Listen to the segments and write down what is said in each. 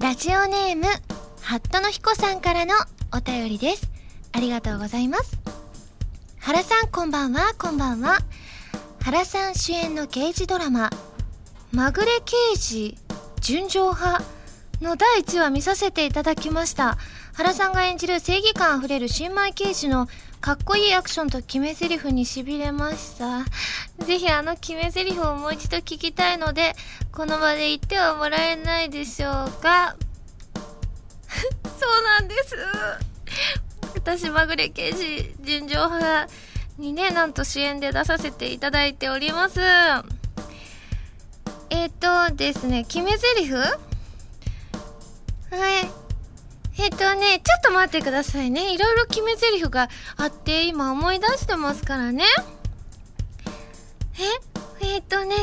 ラジオネームハットの彦さんからのお便りです。ありがとうございます。原さんこんばんは。こんばんは。原さん主演の刑事ドラマまぐれ刑事純情派の第1話見させていただきました。原さんが演じる正義感あふれる新米刑事のかっこいいアクションと決め台詞にしびれました。ぜひあの決め台詞をもう一度聞きたいのでこの場で言ってはもらえないでしょうか？そうなんです。私まぐれ刑事純情派にねなんと主演で出させていただいております。えっ、とですね決め台詞？はい。えっ、とね、ちょっと待ってくださいね。いろいろ決め台詞があって、今思い出してますからね。え？えっ、とね、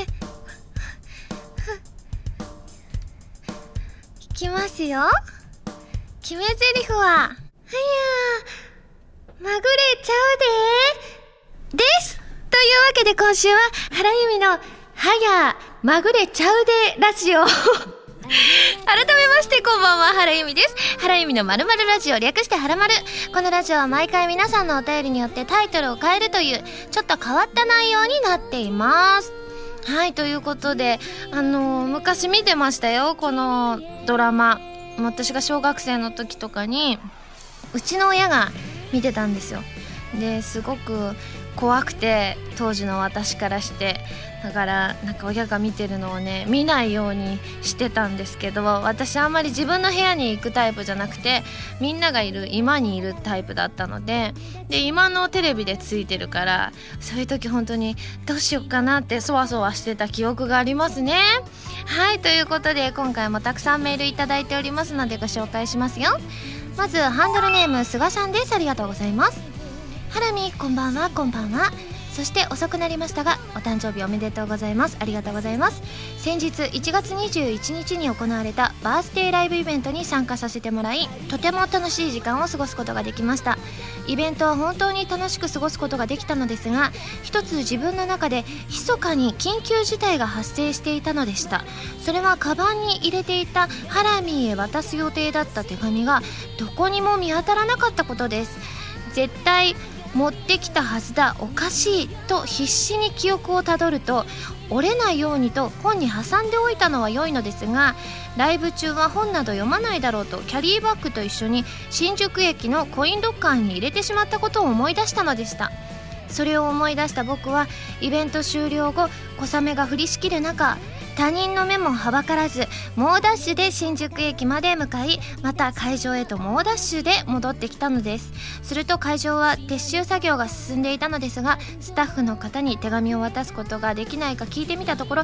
いきますよ。決め台詞は、はやーまぐれちゃうでですというわけで今週は、原由美の、はやまぐれちゃうでラジオ。改めましてこんばんは原由美です。原由美のまるまるラジオ略してはらまるこのラジオは毎回皆さんのお便りによってタイトルを変えるというちょっと変わった内容になっています。はいということであのー、昔見てましたよこのドラマ。私が小学生の時とかにうちの親が見てたんですよ。ですごく怖くて当時の私からして。だからなんか親が見てるのをね見ないようにしてたんですけど私あんまり自分の部屋に行くタイプじゃなくてみんながいる今にいるタイプだったのでで今のテレビでついてるからそういう時本当にどうしようかなってそわそわしてた記憶がありますね。はいということで今回もたくさんメールいいておりますのでご紹介しますよ。まずハンドルネーム菅さんです。ありがとうございます。ハラミこんばんはこんばんは。そして遅くなりましたがお誕生日おめでとうございます。ありがとうございます。先日1月21日に行われたバースデーライブイベントに参加させてもらいとても楽しい時間を過ごすことができました。イベントは本当に楽しく過ごすことができたのですが一つ自分の中で密かに緊急事態が発生していたのでした。それはカバンに入れていたハラミーへ渡す予定だった手紙がどこにも見当たらなかったことです。絶対持ってきたはずだ。おかしいと必死に記憶をたどると折れないようにと本に挟んでおいたのは良いのですがライブ中は本など読まないだろうとキャリーバッグと一緒に新宿駅のコインロッカーに入れてしまったことを思い出したのでした。それを思い出した僕はイベント終了後小雨が降りしきる中他人の目もはばからず猛ダッシュで新宿駅まで向かいまた会場へと猛ダッシュで戻ってきたのです。すると会場は撤収作業が進んでいたのですがスタッフの方に手紙を渡すことができないか聞いてみたところ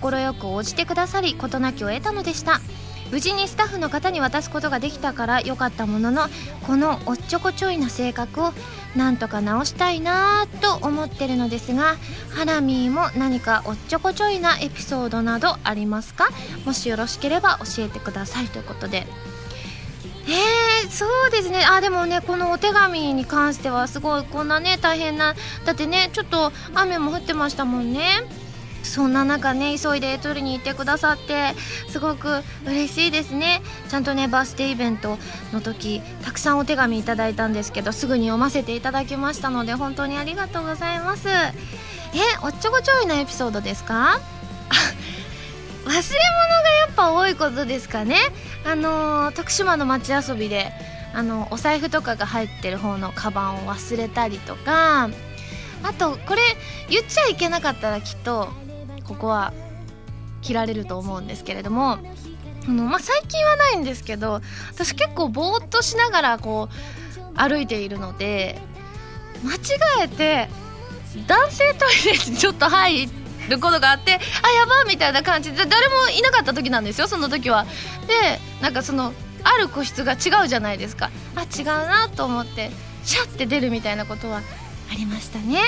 快く応じてくださり事なきを得たのでした。無事にスタッフの方に渡すことができたから良かったもののこのおっちょこちょいな性格をなんとか直したいなと思ってるのですがハラミーも何かおっちょこちょいなエピソードなどありますか？もしよろしければ教えてください。ということで。えー、そうですね。あでもねこのお手紙に関してはすごいこんなね大変なだってねちょっと雨も降ってましたもんね。そんな中ね急いで取りに行ってくださってすごく嬉しいですね。ちゃんとねバースデーイベントの時たくさんお手紙いただいたんですけどすぐに読ませていただきましたので本当にありがとうございます。えおっちょこちょいなエピソードですか？忘れ物がやっぱ多いことですかね？あのー、徳島の街遊びであのお財布とかが入ってる方のカバンを忘れたりとかあとこれ言っちゃいけなかったらきっとここは切られると思うんですけれどもあの、まあ、最近はないんですけど私結構ぼーっとしながらこう歩いているので間違えて男性トイレにちょっと入ることがあってあやばみたいな感じで誰もいなかった時なんですよその時は。でなんかそのある個室が違うじゃないですか。あ違うなと思ってシャッて出るみたいなことはありましたね。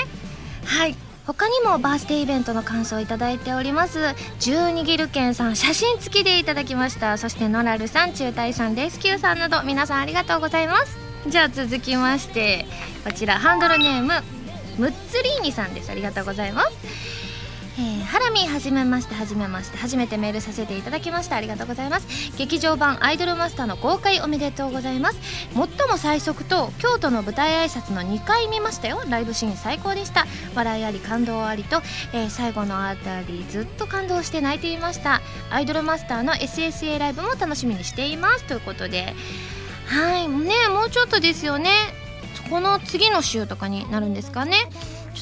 はい。他にもバースデーイベントの感想をいただいております。十二ギルケンさん写真付きでいただきました。そしてノラルさん中隊さんレスキューさんなど皆さんありがとうございます。じゃあ続きましてこちらハンドルネームムッツリーニさんです。ありがとうございます。えー、ハラミはじめましてはじめまして初めてメールさせていただきました。ありがとうございます。劇場版アイドルマスターの公開おめでとうございます。最も最速と京都の舞台挨拶の2回見ましたよ。ライブシーン最高でした。笑いあり感動ありと、えー、最後のあたりずっと感動して泣いていました。アイドルマスターの SSA ライブも楽しみにしています。ということで。はい。ねもうちょっとですよね。この次の週とかになるんですかね。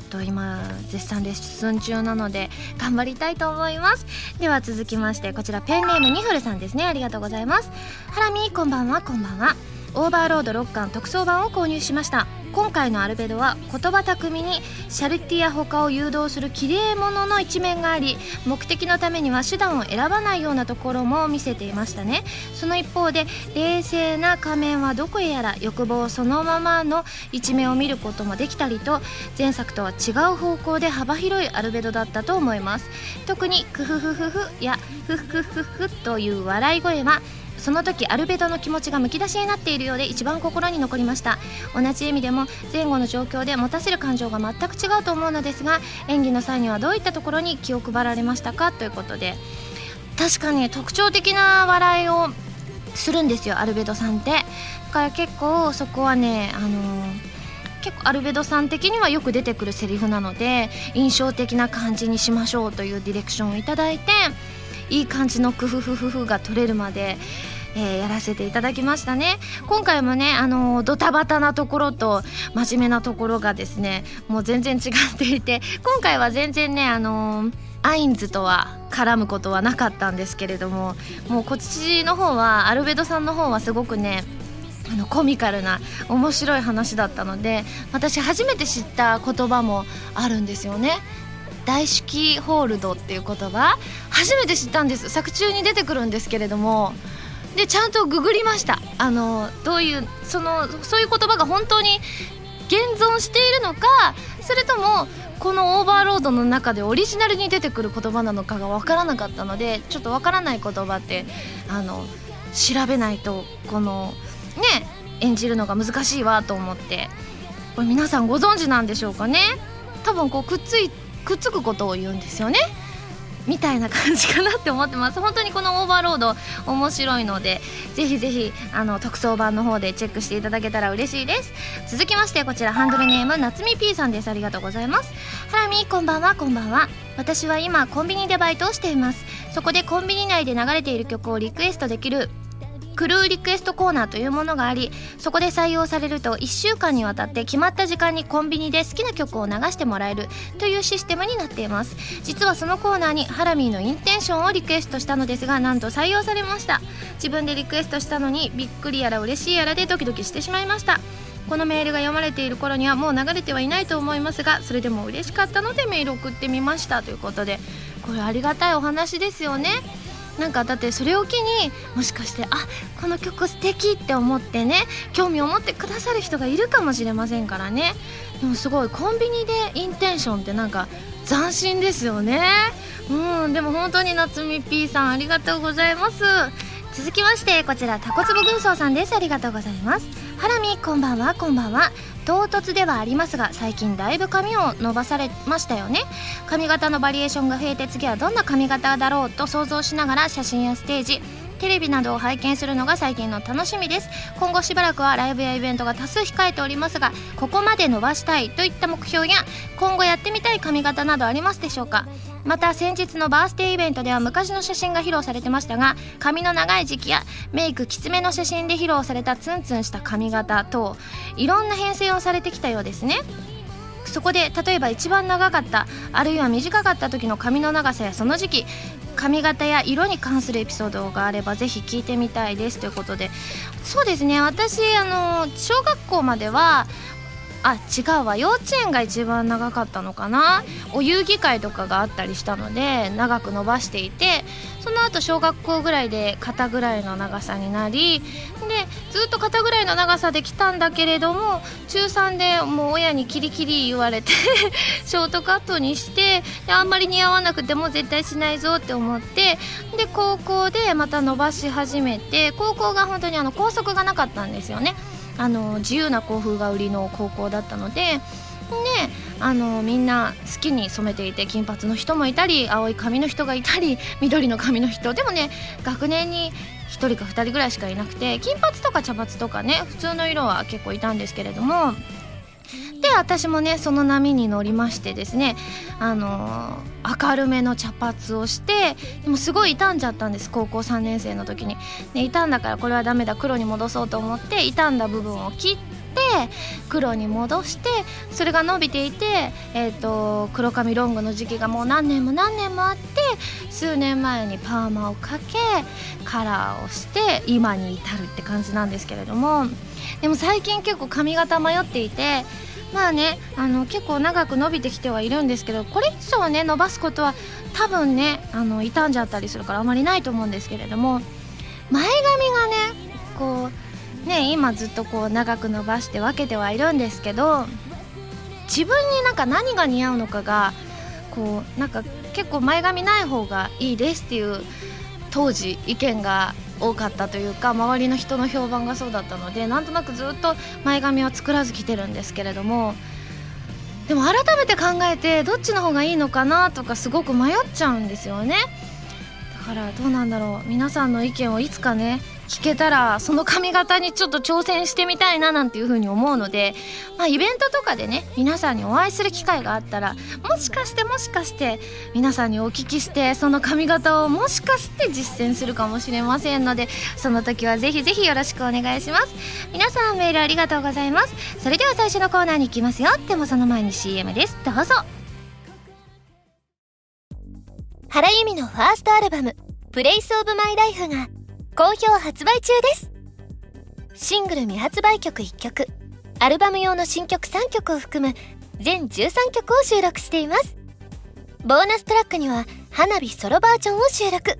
と今絶賛レッスン中なので頑張りたいと思います。では続きましてこちらペンネームニフルさんですね。ありがとうございます。ハラミこんばんはこんばんは。オーバーロード6巻特装版を購入しました。今回のアルベドは言葉巧みにシャルティや他を誘導する綺麗者の一面があり目的のためには手段を選ばないようなところも見せていましたね。その一方で冷静な仮面はどこへやら欲望そのままの一面を見ることもできたりと前作とは違う方向で幅広いアルベドだったと思います。特にクフフフフやフフフフという笑い声はその時アルベドの気持ちがむき出しになっているようで一番心に残りました。同じ意味でも前後の状況で持たせる感情が全く違うと思うのですが演技の際にはどういったところに気を配られましたか？ということで。確かに特徴的な笑いをするんですよアルベドさんって。だから結構そこはねあのー結構アルベドさん的にはよく出てくるセリフなので印象的な感じにしましょうというディレクションをいただいていい感じのクフフフフが取れるまでえー、やらせていただきましたね。今回もねあのドタバタなところと真面目なところがですねもう全然違っていて今回は全然ねあのアインズとは絡むことはなかったんですけれどももうこっちの方はアルベドさんの方はすごくねあのコミカルな面白い話だったので私初めて知った言葉もあるんですよね。大式ホールドっていう言葉初めて知ったんです。作中に出てくるんですけれども。でちゃんとググりました。あのどういうそのそういう言葉が本当に現存しているのかそれともこのオーバーロードの中でオリジナルに出てくる言葉なのかが分からなかったのでちょっと分からない言葉ってあの調べないとこのね演じるのが難しいわと思って。これ皆さんご存知なんでしょうかね。多分こうくっついくっつくことを言うんですよね。みたいな感じかなって思ってます。本当にこのオーバーロード面白いのでぜひぜひあの特装版の方でチェックしていただけたら嬉しいです。続きましてこちらハンドルネーム夏美 P さんです。ありがとうございます。ハラミこんばんは。こんばんは。私は今コンビニでバイトをしています。そこでコンビニ内で流れている曲をリクエストできるクルーリクエストコーナーというものがありそこで採用されると1週間にわたって決まった時間にコンビニで好きな曲を流してもらえるというシステムになっています。実はそのコーナーにハラミーのインテンションをリクエストしたのですがなんと採用されました。自分でリクエストしたのにびっくりやら嬉しいやらでドキドキしてしまいました。このメールが読まれている頃にはもう流れてはいないと思いますがそれでも嬉しかったのでメール送ってみましたということでこれありがたいお話ですよね。なんかだってそれを機にもしかしてあこの曲素敵って思ってね興味を持ってくださる人がいるかもしれませんからね。でもすごいコンビニでインテンションってなんか斬新ですよね。うんでも本当に夏美 P さんありがとうございます。続きましてこちらタコツボ軍曹さんです。ありがとうございます。ハラミこんばんはこんばんは。唐突ではありますが最近だいぶ髪を伸ばされましたよね。髪型のバリエーションが増えて次はどんな髪型だろうと想像しながら写真やステージテレビなどを拝見するのが最近の楽しみです。今後しばらくはライブやイベントが多数控えておりますがここまで伸ばしたいといった目標や今後やってみたい髪型などありますでしょうか？また先日のバースデーイベントでは昔の写真が披露されてましたが髪の長い時期やメイクきつめの写真で披露されたツンツンした髪型等いろんな編成をされてきたようですね。そこで例えば一番長かったあるいは短かった時の髪の長さやその時期髪型や色に関するエピソードがあればぜひ聞いてみたいです。ということでそうですね私あの小学校まではあ違うわ幼稚園が一番長かったのかなお遊戯会とかがあったりしたので長く伸ばしていてその後小学校ぐらいで肩ぐらいの長さになりずっと肩ぐらいの長さで来たんだけれども中3でもう親にキリキリ言われて ショートカットにしてであんまり似合わなくても絶対しないぞって思ってで高校でまた伸ばし始めて高校が本当にあの校則がなかったんですよね。あの自由な校風が売りの高校だったのであのみんな好きに染めていて金髪の人もいたり青い髪の人がいたり緑の髪の人でもね学年に1人か2人ぐらいしかいなくて金髪とか茶髪とかね普通の色は結構いたんですけれども。で私もねその波に乗りましてですねあのー、明るめの茶髪をしてでもすごい傷んじゃったんです高校3年生の時に、ね、傷んだからこれはダメだ黒に戻そうと思って傷んだ部分を切って黒に戻してそれが伸びていて、えーと、黒髪ロングの時期がもう何年も何年もあって数年前にパーマをかけカラーをして今に至るって感じなんですけれども。でも最近結構髪型迷っていてまあねあの結構長く伸びてきてはいるんですけどこれ以上ね伸ばすことは多分ねあの傷んじゃったりするからあまりないと思うんですけれども前髪がねこうね今ずっとこう長く伸ばして分けてはいるんですけど自分になんか何が似合うのかがこうなんか結構前髪ない方がいいですっていう当時意見が多かったというか周りの人の評判がそうだったのでなんとなくずっと前髪は作らず来てるんですけれどもでも改めて考えてどっちの方がいいのかなとかすごく迷っちゃうんですよね。だからどうなんだろう。皆さんの意見をいつかね聞けたらその髪型にちょっと挑戦してみたいななんていう風に思うので、まあ、イベントとかでね皆さんにお会いする機会があったらもしかしてもしかして皆さんにお聞きしてその髪型をもしかして実践するかもしれませんのでその時はぜひぜひよろしくお願いします。皆さんメールありがとうございます。それでは最初のコーナーに行きますよ。でもその前に CM です。どうぞ。原由美のファーストアルバム「プレイスオブマイライフが好評発売中です。シングル未発売曲1曲アルバム用の新曲3曲を含む全13曲を収録しています。ボーナストラックには花火ソロバージョンを収録。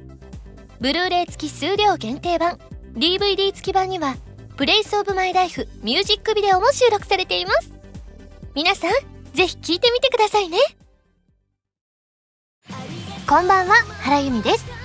ブルーレイ付き数量限定版 DVD 付き版には Place of my life ミュージックビデオも収録されています。皆さんぜひ聴いてみてくださいね。こんばんは原由実です。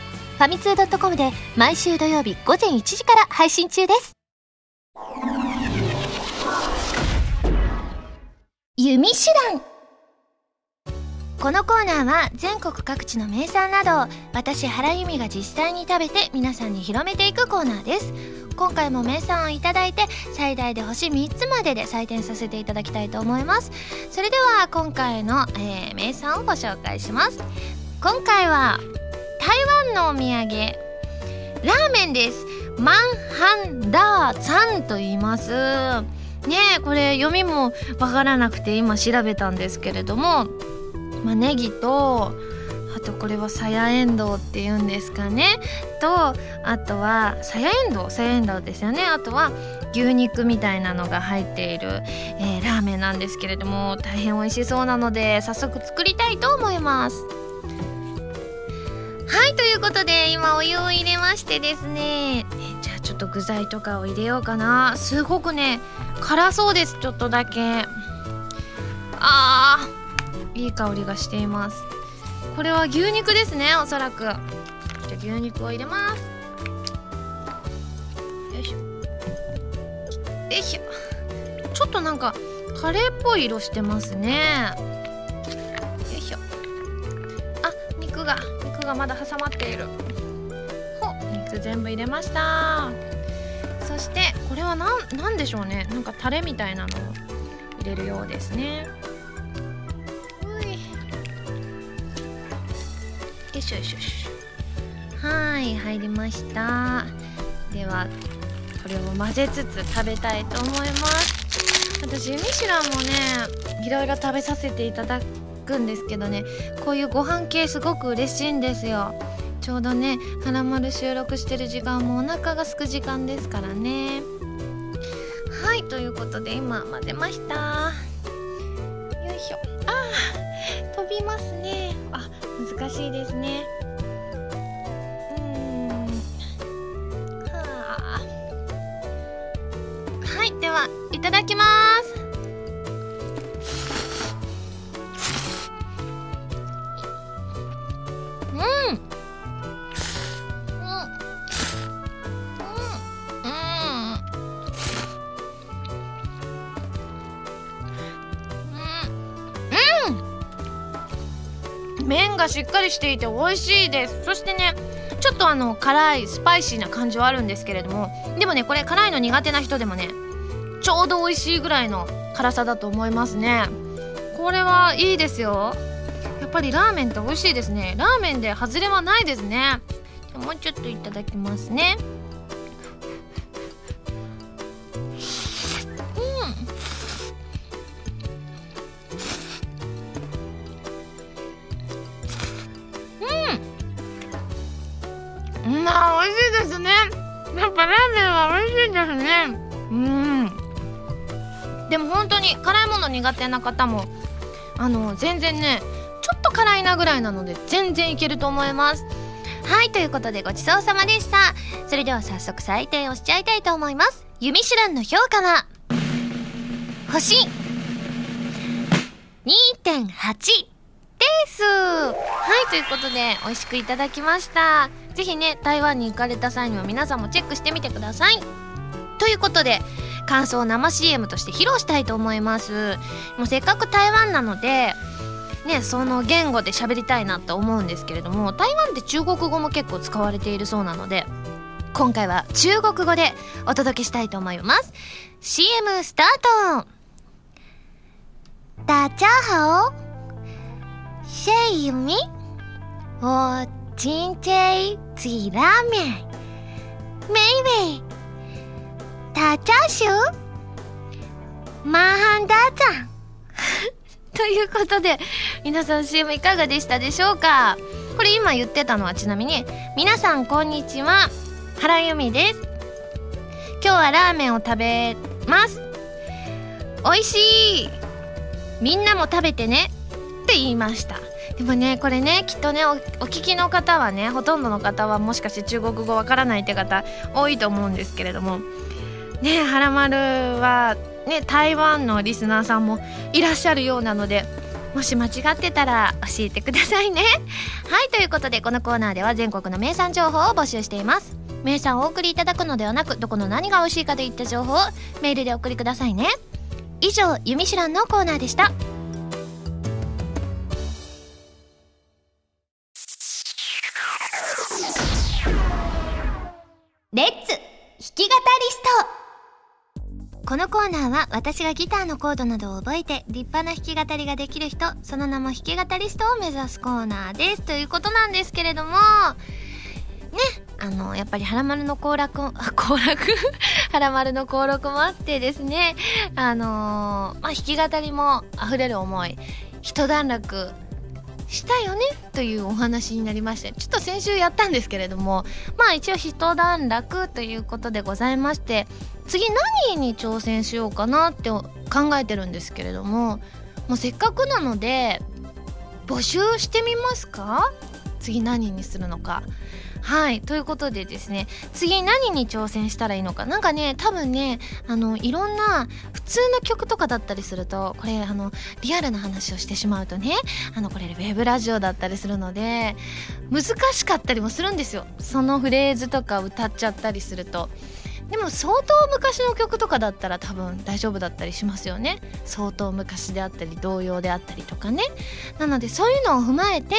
ァミツー .com で毎週土曜日午前1時から配信中です。弓手段。このコーナーは全国各地の名産などを私原由美が実際に食べて皆さんに広めていくコーナーです。今回も名産をいただいて最大で星3つまでで採点させていただきたいと思います。それでは今回の、えー、名産をご紹介します。今回は台湾のお土産。ラーメンです。マンハンダーツァンと言います。ねこれ読みもわからなくて今調べたんですけれども、まあ、ネギとあとこれはさやえんどうっていうんですかね。とあとはさやえんどうさやえんどうですよね。あとは牛肉みたいなのが入っている、えー、ラーメンなんですけれども。大変美味しそうなので早速作りたいと思います。はいということで今お湯を入れましてですね。じゃあちょっと具材とかを入れようかな。すごくね辛そうですちょっとだけ。あーいい香りがしています。これは牛肉ですねおそらく。じゃあ牛肉を入れます。よいしょ。よいしょ。ちょっとなんかカレーっぽい色してますね。よいしょ。あ肉が。肉がまだ挟まっている。ほ肉全部入れました。そしてこれは何何でしょうね。なんかタレみたいなのを入れるようですね。よいしょよいしょよいしょ。はい入りました。ではこれを混ぜつつ食べたいと思います。私ミシュランもねいろいろ食べさせていただくんですけどねこういうご飯系すごく嬉しいんですよ。ちょうどね「はらまる」収録してる時間もお腹がすく時間ですからね。はいということで今混ぜました。よいしょ。あいますね。あ難しいですね。うん。はあ。はいではいただきます。麺がしっかりしていて美味しいです。そしてねちょっとあの辛いスパイシーな感じはあるんですけれどもでもねこれ辛いの苦手な人でもねちょうど美味しいぐらいの辛さだと思いますね。これはいいですよ。やっぱりラーメンって美味しいですね。ラーメンで外れはないですね。もうちょっといただきますね。やっぱラーメンは美味しいですね。うん。でも本当に辛いもの苦手な方もあの全然ねちょっと辛いなぐらいなので全然いけると思います。はいということでごちそうさまでした。それでは早速採点をしちゃいたいと思います。ユミシュランの評価は星2.8です。はいということで美味しくいただきました。是非ね台湾に行かれた際には皆さんもチェックしてみてください。ということで感想を生 CM として披露したいと思いますもうせっかく台湾なのでねその言語で喋りたいなと思うんですけれども台湾って中国語も結構使われているそうなので今回は中国語でお届けしたいと思います CM スタート大家好谢玉米，我今天吃拉面，美味。大家好，マハンダザン。ということで、皆さん CM いかがでしたでしょうか？これ今言ってたのはちなみに、皆さんこんにちは、原由美です。今日はラーメンを食べます。美味しいみんなも食べてねって言いました。でもねこれねきっとねお聞きの方はねほとんどの方はもしかして中国語わからないって方多いと思うんですけれども。ねはらまるはね台湾のリスナーさんもいらっしゃるようなのでもし間違ってたら教えてくださいね。はいということでこのコーナーでは全国の名産情報を募集しています。名産をお送りいただくのではなくどこの何が美味しいかといった情報をメールでお送りくださいね。以上「ゆみしらん」のコーナーでした。このコーナーは私がギターのコードなどを覚えて立派な弾き語りができる人その名も弾き語りストを目指すコーナーです。ということなんですけれどもねあのやっぱり「はらまる」の行楽 行楽？はらまるの登録もあってですねあのー、まあ弾き語りも溢れる思い一段落したよねというお話になりましてちょっと先週やったんですけれどもまあ一応一段落ということでございまして次何に挑戦しようかなって考えてるんですけれどももうせっかくなので募集してみますか？次何にするのか？はいということでですね次何に挑戦したらいいのかなんかね多分ねあのいろんな普通の曲とかだったりするとこれあのリアルな話をしてしまうとねあのこれウェブラジオだったりするので難しかったりもするんですよそのフレーズとか歌っちゃったりすると。でも相当昔の曲とかだったら多分大丈夫だったりしますよね。相当昔であったり童謡であったりとかね。なのでそういうのを踏まえて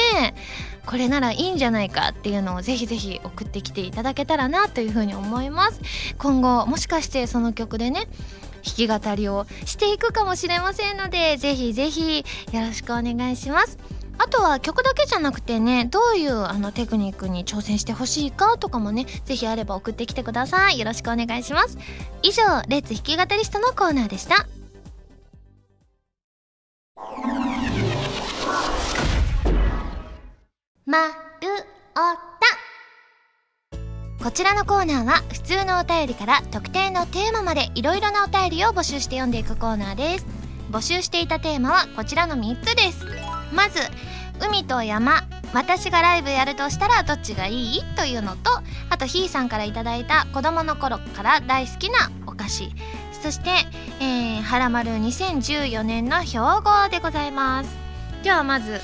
これならいいんじゃないかっていうのをぜひぜひ送ってきていただけたらなというふうに思います。今後もしかしてその曲でね弾き語りをしていくかもしれませんのでぜひぜひよろしくお願いします。あとは曲だけじゃなくてねどういうあのテクニックに挑戦してほしいかとかもねぜひあれば送ってきてください。よろしくお願いします。以上レッツ弾き語りストのコーナーでした。まるおた。こちらのコーナーは普通のお便りから特定のテーマまでいろいろなお便りを募集して読んでいくコーナーです。募集していたテーマはこちらの3つです。まず海と山私がライブやるとしたらどっちがいい？というのとあとひーさんから頂いた子供の頃から大好きなお菓子。そして、え、はらまる2014年の標語でございます。ではまず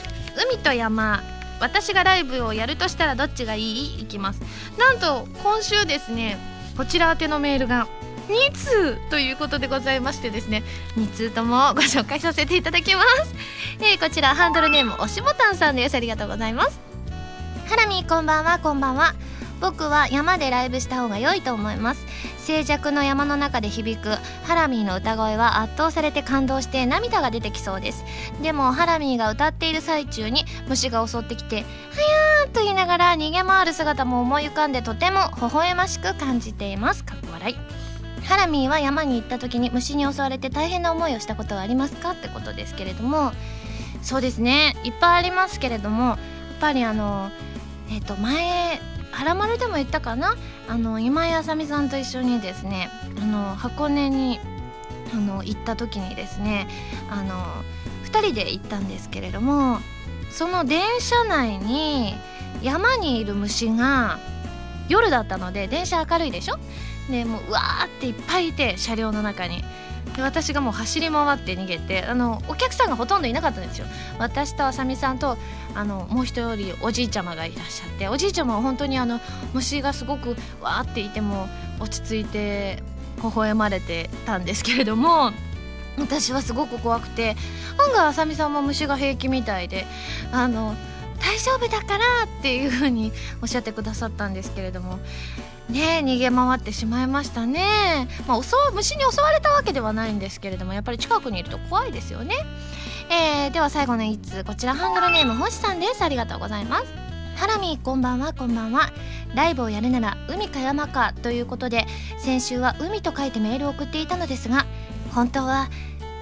海と山私がライブをやるとしたらどっちがいい？いきます。なんと今週ですねこちら宛てのメールが2通ということでございましてですね2通ともご紹介させていただきます、えー、こちらハンドルネームおしぼたんさんです。ありがとうございます。ハラミこんばんは。こんばんは。僕は山でライブした方が良いと思います。静寂の山の中で響くハラミーの歌声は圧倒されて感動して涙が出てきそうです。でもハラミーが歌っている最中に虫が襲ってきて「はやー」と言いながら逃げ回る姿も思い浮かんでとても微笑ましく感じています。かっこ笑い。ハラミーは山に行った時に虫に襲われて大変な思いをしたことはありますか？ってことですけれども。そうですね。いっぱいありますけれどもやっぱりあのえっ、ー、と前「はらまる」でも言ったかな？あの今井あさみさんと一緒にですねあの箱根にあの行った時にですねあの2人で行ったんですけれどもその電車内に山にいる虫が夜だったので電車明るいでしょ？でもううわーっていっぱいいて車両の中に。で私がもう走り回って逃げてあのお客さんがほとんどいなかったんですよ。私とあさみさんとあのもう一人おじいちゃまがいらっしゃっておじいちゃまは本当にあの虫がすごくわーっていても落ち着いて微笑まれてたんですけれども私はすごく怖くて案外あさみさんも虫が平気みたいであの大丈夫だからっていうふうにおっしゃってくださったんですけれども。ね逃げ回ってしまいましたね、まあ、虫に襲われたわけではないんですけれどもやっぱり近くにいると怖いですよね、えー、では最後の1通こちらハンドルネーム星さんです。ありがとうございます。ハラミこんばんはこんばんは。ライブをやるなら海か山かということで先週は海と書いてメールを送っていたのですが本当は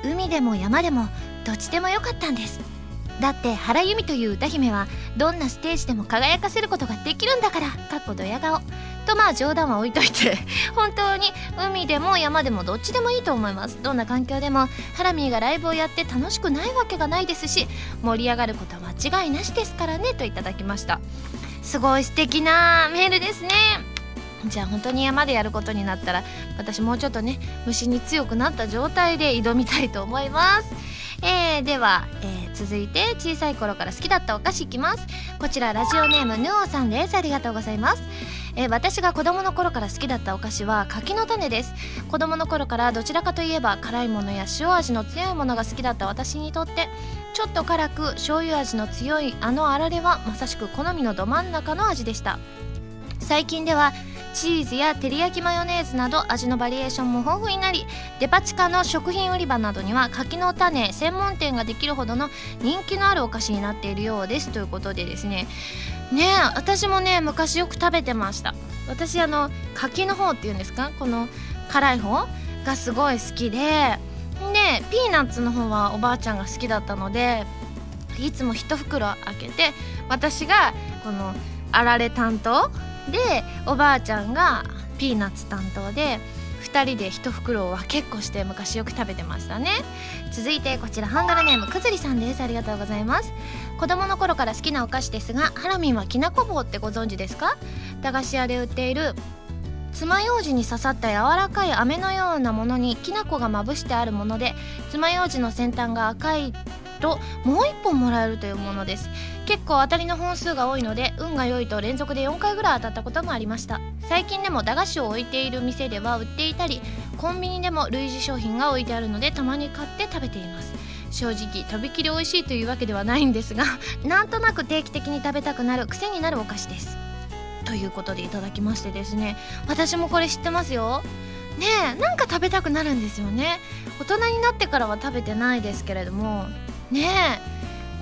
海でも山でもどっちでもよかったんです。だって原由美という歌姫はどんなステージでも輝かせることができるんだから。かっこドヤ顔。とまあ冗談は置いといて。本当に海でも山でもどっちでもいいと思います。どんな環境でも。ハラミーがライブをやって楽しくないわけがないですし盛り上がることは間違いなしですからね。といただきました。すごい素敵なメールですね。じゃあ本当に山でやることになったら私もうちょっとね虫に強くなった状態で挑みたいと思います。えー、では、えー、続いて小さい頃から好きだったお菓子いきます。こちらラジオネームヌオさんです。ありがとうございます。えー、私が子供の頃から好きだったお菓子は柿の種です。子供の頃からどちらかといえば辛いものや塩味の強いものが好きだった私にとってちょっと辛く醤油味の強いあのあられはまさしく好みのど真ん中の味でした。最近ではチーズや照り焼きマヨネーズなど味のバリエーションも豊富になりデパ地下の食品売り場などには柿の種専門店ができるほどの人気のあるお菓子になっているようです。ということでですね。ね私もね昔よく食べてました。私あの柿の方っていうんですか？この辛い方がすごい好きででピーナッツの方はおばあちゃんが好きだったのでいつも1袋開けて私がこのあられ担当でおばあちゃんがピーナッツ担当で2人で1袋を分けっこして昔よく食べてましたね。続いてこちらハンガルネームくずりさんです。ありがとうございます。子供の頃から好きなお菓子ですがハラミンはきなこ棒ってご存知ですか？駄菓子屋で売っている爪楊枝に刺さった柔らかい飴のようなものにきな粉がまぶしてあるもので爪楊枝の先端が赤いともう1本もらえるというものです。結構当たりの本数が多いので運が良いと連続で4回ぐらい当たったこともありました。最近でも駄菓子を置いている店では売っていたりコンビニでも類似商品が置いてあるのでたまに買って食べています。正直とびきり美味しいというわけではないんですが なんとなく定期的に食べたくなる癖になるお菓子です。ということでいただきましてですね私もこれ知ってますよ。ねえなんか食べたくなるんですよね。大人になってからは食べてないですけれどもね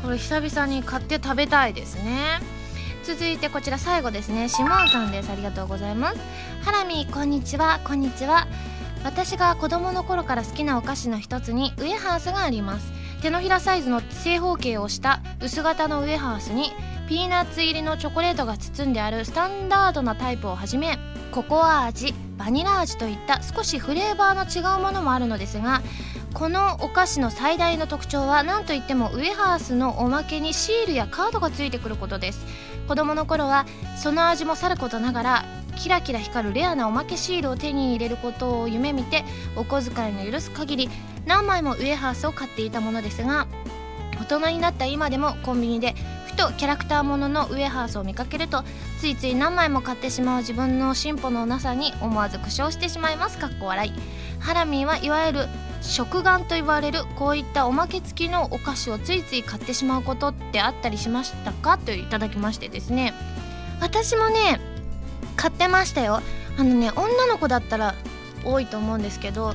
え。これ久々に買って食べたいですね。続いてこちら最後ですね。シモンさんです。ありがとうございます。ハラミこんにちは。こんにちは。私が子供の頃から好きなお菓子の一つにウエハースがあります。手のひらサイズの正方形をした薄型のウエハースにピーナッツ入りのチョコレートが包んであるスタンダードなタイプをはじめココア味バニラ味といった少しフレーバーの違うものもあるのですがこのお菓子の最大の特徴は何といってもウエハースのおまけにシールやカードがついてくることです。子供の頃はその味もさることながらキラキラ光るレアなおまけシールを手に入れることを夢見てお小遣いの許す限り何枚もウエハースを買っていたものですが大人になった今でもコンビニでふとキャラクターもののウエハースを見かけるとついつい何枚も買ってしまう自分の進歩のなさに思わず苦笑してしまいます。かっこ笑い。ハラミーはいわゆる食玩と言われるこういったおまけ付きのお菓子をついつい買ってしまうことってあったりしましたか？といただきましてですね。私もね買ってましたよ。あのね女の子だったら多いと思うんですけど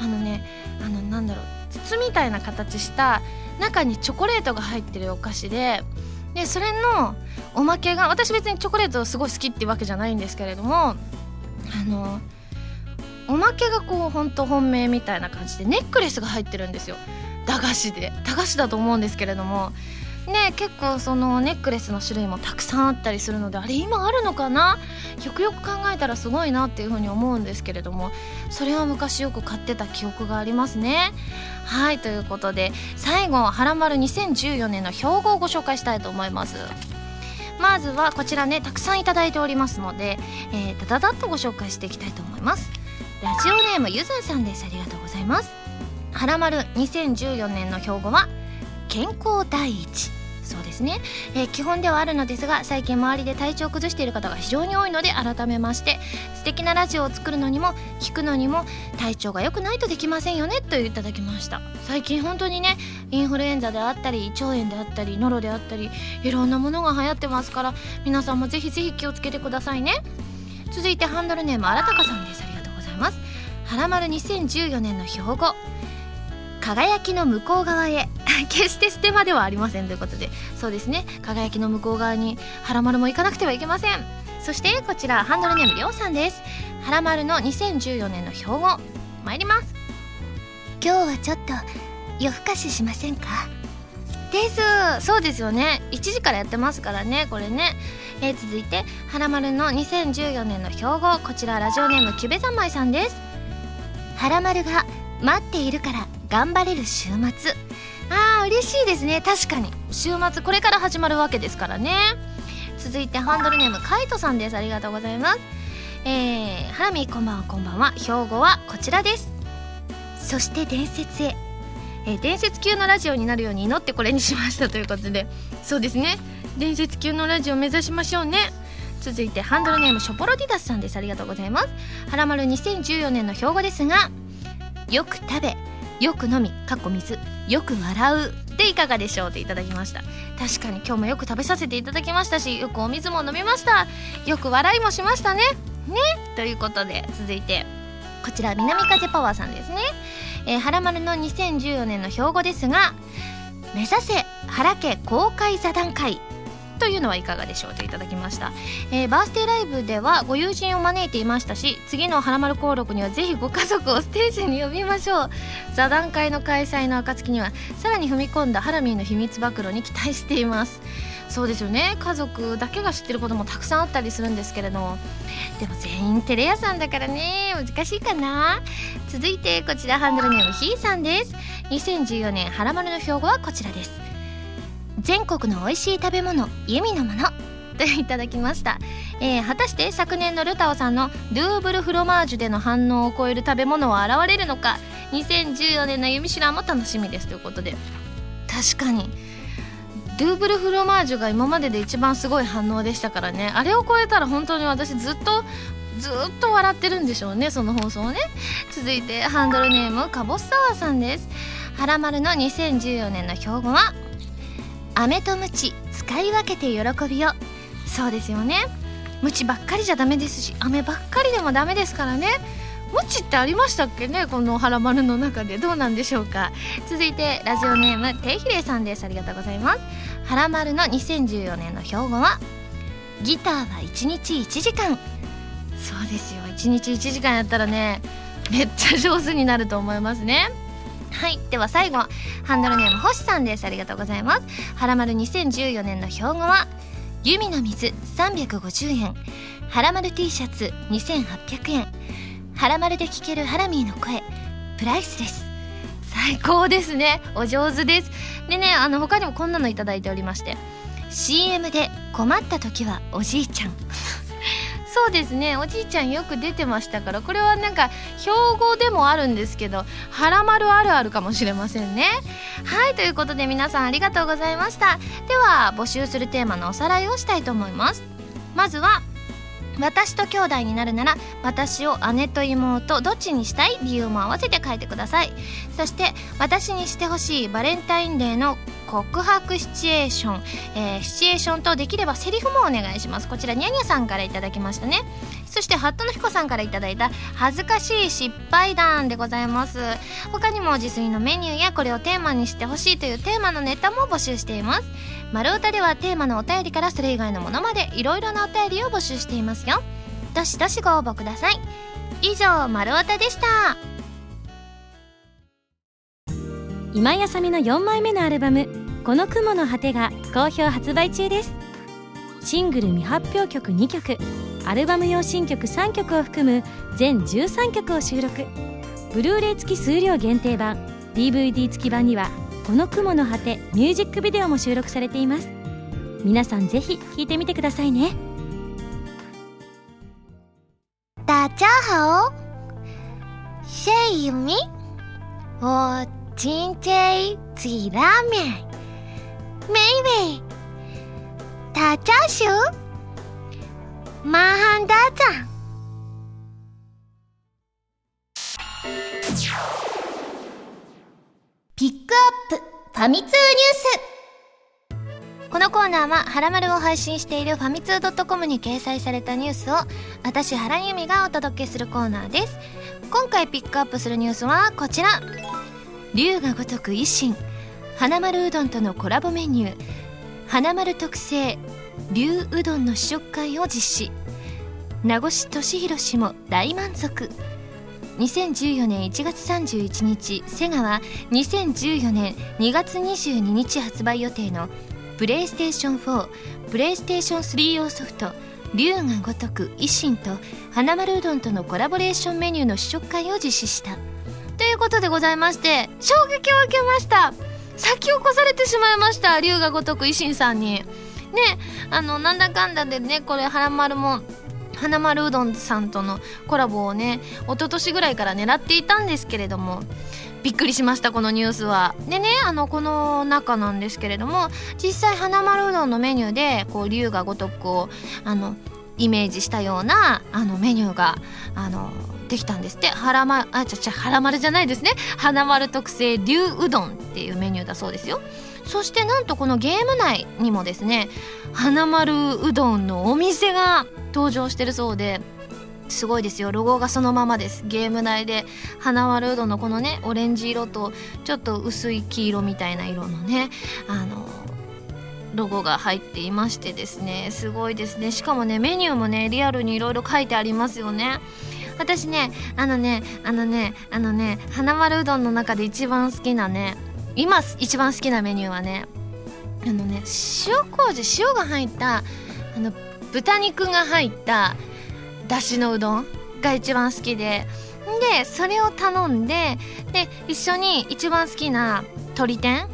あのねあのなんだろう筒みたいな形した中にチョコレートが入ってるお菓子ででそれのおまけが私別にチョコレートすごい好きってわけじゃないんですけれどもあのおまけがこうほんと本命みたいな感じでネックレスが入ってるんですよ。駄菓子で。駄菓子だと思うんですけれども。ね結構そのネックレスの種類もたくさんあったりするのであれ今あるのかな？よくよく考えたらすごいなっていうふうに思うんですけれども。それは昔よく買ってた記憶がありますね。はいということで最後はらまる2014年の標語をご紹介したいと思います。まずはこちらねたくさんいただいておりますので、えー、ダダダッとご紹介していきたいと思います。ラジオネームゆずんさんです。ありがとうございます。はらまる2014年の標語は健康第一。そうですね、えー、基本ではあるのですが最近周りで体調を崩している方が非常に多いので改めまして素敵なラジオを作るのにも聞くのにも体調が良くないとできませんよねといただきました。最近本当にねインフルエンザであったり胃腸炎であったりノロであったりいろんなものが流行ってますから皆さんもぜひぜひ気をつけてくださいね。続いてハンドルネームあらたかさんです。ます。はらまる2014年の標語。輝きの向こう側へ。決して捨て場ではありませんということで。そうですね。輝きの向こう側にはらまるも行かなくてはいけません。そしてこちらハンドルネームりょうさんです。はらまるの2014年の標語。参ります。今日はちょっと夜更かししませんか？です。そうですよね。1時からやってますからねこれね、えー、続いてはらまるの2014年の標語。こちらラジオネームキュベ三昧さんです。はらまるが待っているから頑張れる週末。あー嬉しいですね。確かに。週末これから始まるわけですからね。続いてハンドルネームカイトさんです。ありがとうございます。えー、ハラミこんばんはこんばんは。標語はこちらです。そして伝説へ。えー、伝説級のラジオになるように祈ってこれにしましたということで。そうですね。伝説級のラジオ目指しましょうね。続いてハンドルネームショポロディダスさんです。ありがとうございます。はらまる2014年の標語ですがよく食べよく飲みかっこ水よく笑う。でいかがでしょうといただきました。確かに今日もよく食べさせていただきましたしよくお水も飲みました。よく笑いもしましたね。ね？ということで続いてこちら南風パワーさんですね。えー、原丸の2014年の標語ですが目指せ原家公開座談会。というのはいかがでしょうといただきました、えー、バースデーライブではご友人を招いていましたし次の「はらまる登録にはぜひご家族をステージに呼びましょう。座談会の開催の暁にはさらに踏み込んだハラミーの秘密暴露に期待しています。そうですよね。家族だけが知ってることもたくさんあったりするんですけれども。でも全員テレ屋さんだからね。難しいかな。続いてこちらハンドルネームひーさんです。2014年はらまるの標語はこちらです。全国の美味しい食べ物弓のもの。といただきました、えー、果たして昨年のルタオさんのドゥーブルフロマージュでの反応を超える食べ物は現れるのか。2014年の弓シュランも楽しみです。ということで。確かに。ドゥーブルフロマージュが今までで一番すごい反応でしたからね。あれを超えたら本当に私ずっとずっと笑ってるんでしょうねその放送ね。続いてハンドルネームかぼすサワーさんです。はらまるの2014年の標語は飴とムチ使い分けて喜びをそうですよね。ムチばっかりじゃダメですし飴ばっかりでもダメですからね。ムチってありましたっけねこの「はらまる」の中で。どうなんでしょうか。続いてラジオネームてひれさんです。ありがとうございます。はらまるの2014年の標語はギターは1日1時間。そうですよ。1日1時間やったらねめっちゃ上手になると思いますね。はい。では最後ハンドルネーム星さんです。ありがとうございます。はらまる2014年の標語は弓の水350円はらまる T シャツ2800円はらまるで聴けるハラミーの声プライスです。最高ですね。お上手です。でねあの他にもこんなの頂いておりまして。CM で困った時はおじいちゃん。そうですね。おじいちゃんよく出てましたからこれはなんか標語でもあるんですけど「はらまるあるある」かもしれませんね。はいということで皆さんありがとうございました。では募集するテーマのおさらいをしたいと思います。まずは私と兄弟になるなら私を姉と妹どっちにしたい？理由も合わせて書いてください。そして私にしてほしいバレンタインデーの告白シチュエーション、えー、シチュエーションとできればセリフもお願いします。こちらニャニャさんから頂きましたね。そしてハットの彦さんから頂いた恥ずかしい失敗談でございます。他にも自炊のメニューやこれをテーマにしてほしいというテーマのネタも募集しています。丸太ではテーマのお便りからそれ以外のものまでいろいろなお便りを募集していますよ。どしどしご応募ください。以上丸太でした。今やさみの4枚目のアルバム「この雲の果て」が好評発売中です。シングル未発表曲2曲。アルバム用新曲3曲を含む全13曲を収録。ブルーレイ付き数量限定版。DVD 付き版には「この雲の果て」ミュージックビデオも収録されています。皆さんぜひ聴いてみてくださいね。大家好谢谢你我今天吃拉面妹妹大家好マハンダーザン。ピックアップ。ファミ通ニュース。このコーナーは「はらまる」を配信しているファミツー .com に掲載されたニュースを私原由美がお届けするコーナーです。今回ピックアップするニュースはこちら。龍が如く維新花丸うどんとのコラボメニュー。花丸特製龍うどんの試食会を実施。名越俊弘氏も大満足。2014年1月31日セガは2014年2月22日発売予定のプレイステーション4プレイステーション3用ソフト「龍が如く維新」と花丸うどんとのコラボレーションメニューの試食会を実施した。ということでございまして衝撃を受けました。先を越されてしまいました龍が如く維新さんにねあのなんだかんだでねこれ花丸も花丸うどんさんとのコラボをね一昨年ぐらいから狙っていたんですけれどもびっくりしましたこのニュースは。でねあのこの中なんですけれども実際花丸うどんのメニューでこう龍が如くをあのイメージしたようなあのメニューがあのできたんですって。はらまあちゃちゃはらまるじゃないですね。花丸特製龍うどんっていうメニューだそうですよ。そしてなんとこのゲーム内にもですね花丸うどんのお店が登場してるそうですごいですよ。ロゴがそのままです。ゲーム内で花丸うどんのこのねオレンジ色とちょっと薄い黄色みたいな色のねあのロゴが入っていましてですねすごいですね。しかもねメニューもねリアルにいろいろ書いてありますよね。私ねあのねあのねあのね花丸うどんの中で一番好きなね今一番好きなメニューはねあのね塩麹塩が入ったあの豚肉が入っただしのうどんが一番好きででそれを頼んでで一緒に一番好きな鶏天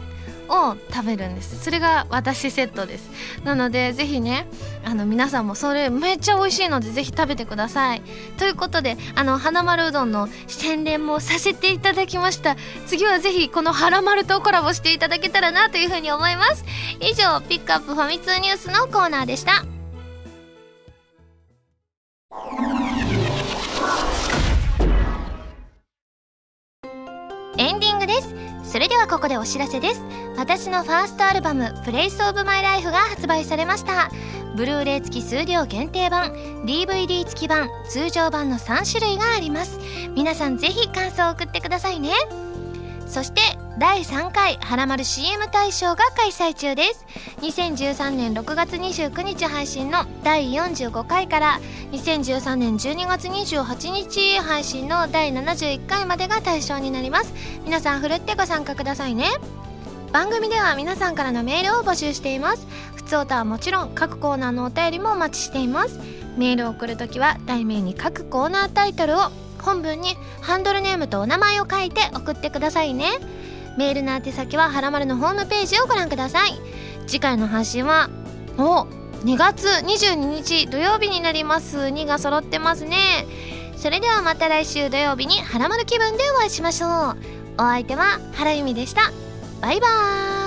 を食べるんです。それが私セットです。なのでぜひねあの皆さんもそれめっちゃ美味しいのでぜひ食べてください。ということであの花丸うどんの宣伝もさせていただきました。次はぜひこのはらまるとコラボしていただけたらなというふうに思います。以上ピックアップファミ通ニュースのコーナーでした。エンディングです。それではここでお知らせです。私のファーストアルバム「プレイスオブマイライフが発売されました。ブルーレイ付き数量限定版 DVD 付き版通常版の3種類があります。皆さんぜひ感想を送ってくださいね。そして第3回はらまる CM 大賞が開催中です。2013年6月29日配信の第45回から2013年12月28日配信の第71回までが対象になります。皆さんふるってご参加くださいね。番組では皆さんからのメールを募集しています。普通歌はもちろん各コーナーのお便りもお待ちしています。メールを送るときは題名に各コーナータイトルを本文にハンドルネームとお名前を書いて送ってくださいね。メールの宛先ははらまるのホームページをご覧ください。次回の配信はお2月22日土曜日になります。2が揃ってますね。それではまた来週土曜日にはらまる気分でお会いしましょう。お相手は原由美でした。バイバーイ。